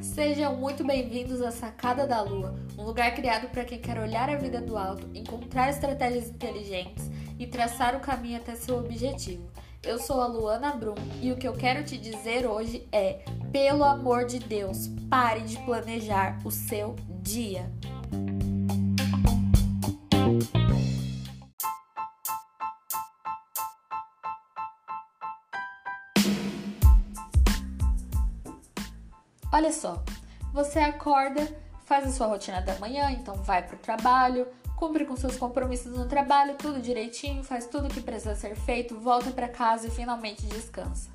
Sejam muito bem-vindos à Sacada da Lua, um lugar criado para quem quer olhar a vida do alto, encontrar estratégias inteligentes e traçar o caminho até seu objetivo. Eu sou a Luana Brum e o que eu quero te dizer hoje é: pelo amor de Deus, pare de planejar o seu dia. Olha só, você acorda, faz a sua rotina da manhã, então vai para o trabalho, cumpre com seus compromissos no trabalho, tudo direitinho, faz tudo o que precisa ser feito, volta para casa e finalmente descansa.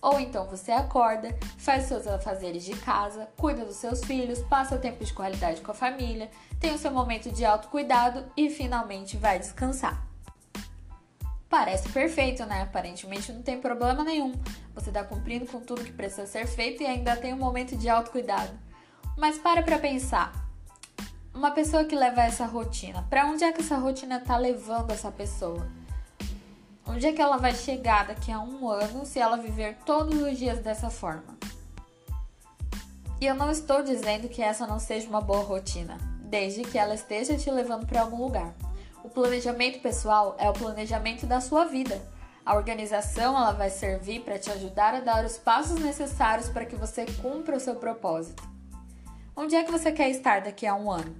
Ou então você acorda, faz seus afazeres de casa, cuida dos seus filhos, passa tempo de qualidade com a família, tem o seu momento de autocuidado e finalmente vai descansar. Parece perfeito, né? Aparentemente não tem problema nenhum. Você está cumprindo com tudo que precisa ser feito e ainda tem um momento de autocuidado. Mas para para pensar. Uma pessoa que leva essa rotina, para onde é que essa rotina está levando essa pessoa? Onde é que ela vai chegar daqui a um ano se ela viver todos os dias dessa forma? E eu não estou dizendo que essa não seja uma boa rotina, desde que ela esteja te levando para algum lugar. O planejamento pessoal é o planejamento da sua vida. A organização ela vai servir para te ajudar a dar os passos necessários para que você cumpra o seu propósito. Onde é que você quer estar daqui a um ano?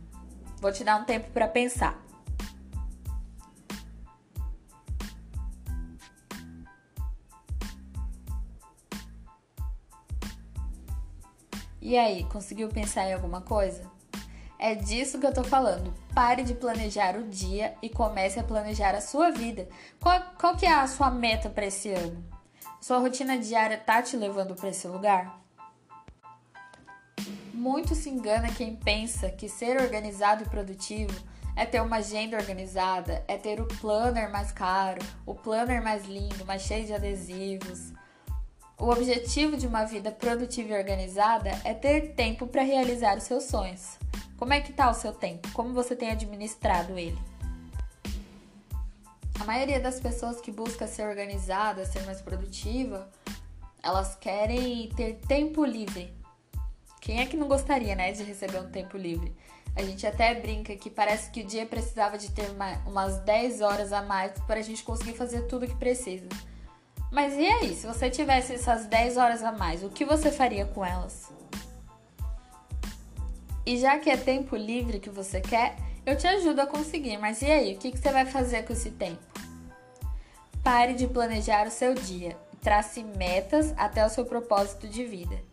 Vou te dar um tempo para pensar. E aí, conseguiu pensar em alguma coisa? É disso que eu tô falando. Pare de planejar o dia e comece a planejar a sua vida. Qual, qual que é a sua meta para esse ano? Sua rotina diária tá te levando para esse lugar? Muito se engana quem pensa que ser organizado e produtivo é ter uma agenda organizada, é ter o planner mais caro, o planner mais lindo, mais cheio de adesivos. O objetivo de uma vida produtiva e organizada é ter tempo para realizar os seus sonhos. Como é que tá o seu tempo? Como você tem administrado ele? A maioria das pessoas que busca ser organizada, ser mais produtiva, elas querem ter tempo livre. Quem é que não gostaria, né, de receber um tempo livre? A gente até brinca que parece que o dia precisava de ter uma, umas 10 horas a mais para a gente conseguir fazer tudo o que precisa. Mas e aí, se você tivesse essas 10 horas a mais, o que você faria com elas? E já que é tempo livre que você quer, eu te ajudo a conseguir. Mas e aí, o que, você vai fazer com esse tempo? Pare de planejar o seu dia e trace metas até o seu propósito de vida.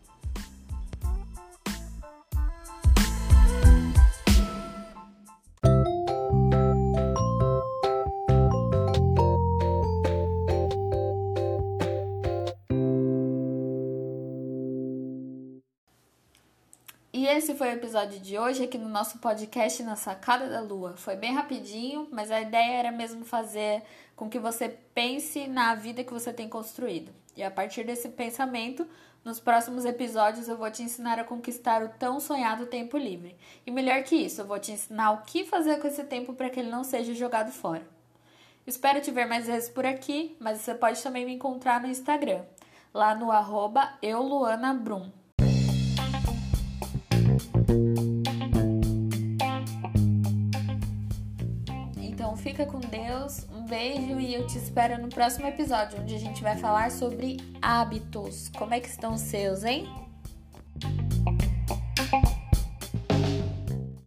Esse foi o episódio de hoje aqui no nosso podcast na Sacada da Lua. Foi bem rapidinho, mas a ideia era mesmo fazer com que você pense na vida que você tem construído. E a partir desse pensamento, nos próximos episódios eu vou te ensinar a conquistar o tão sonhado tempo livre. E melhor que isso, eu vou te ensinar o que fazer com esse tempo para que ele não seja jogado fora. Espero te ver mais vezes por aqui, mas você pode também me encontrar no Instagram, lá no arroba euluanabrum. Fica com Deus, um beijo e eu te espero no próximo episódio, onde a gente vai falar sobre hábitos. Como é que estão os seus, hein?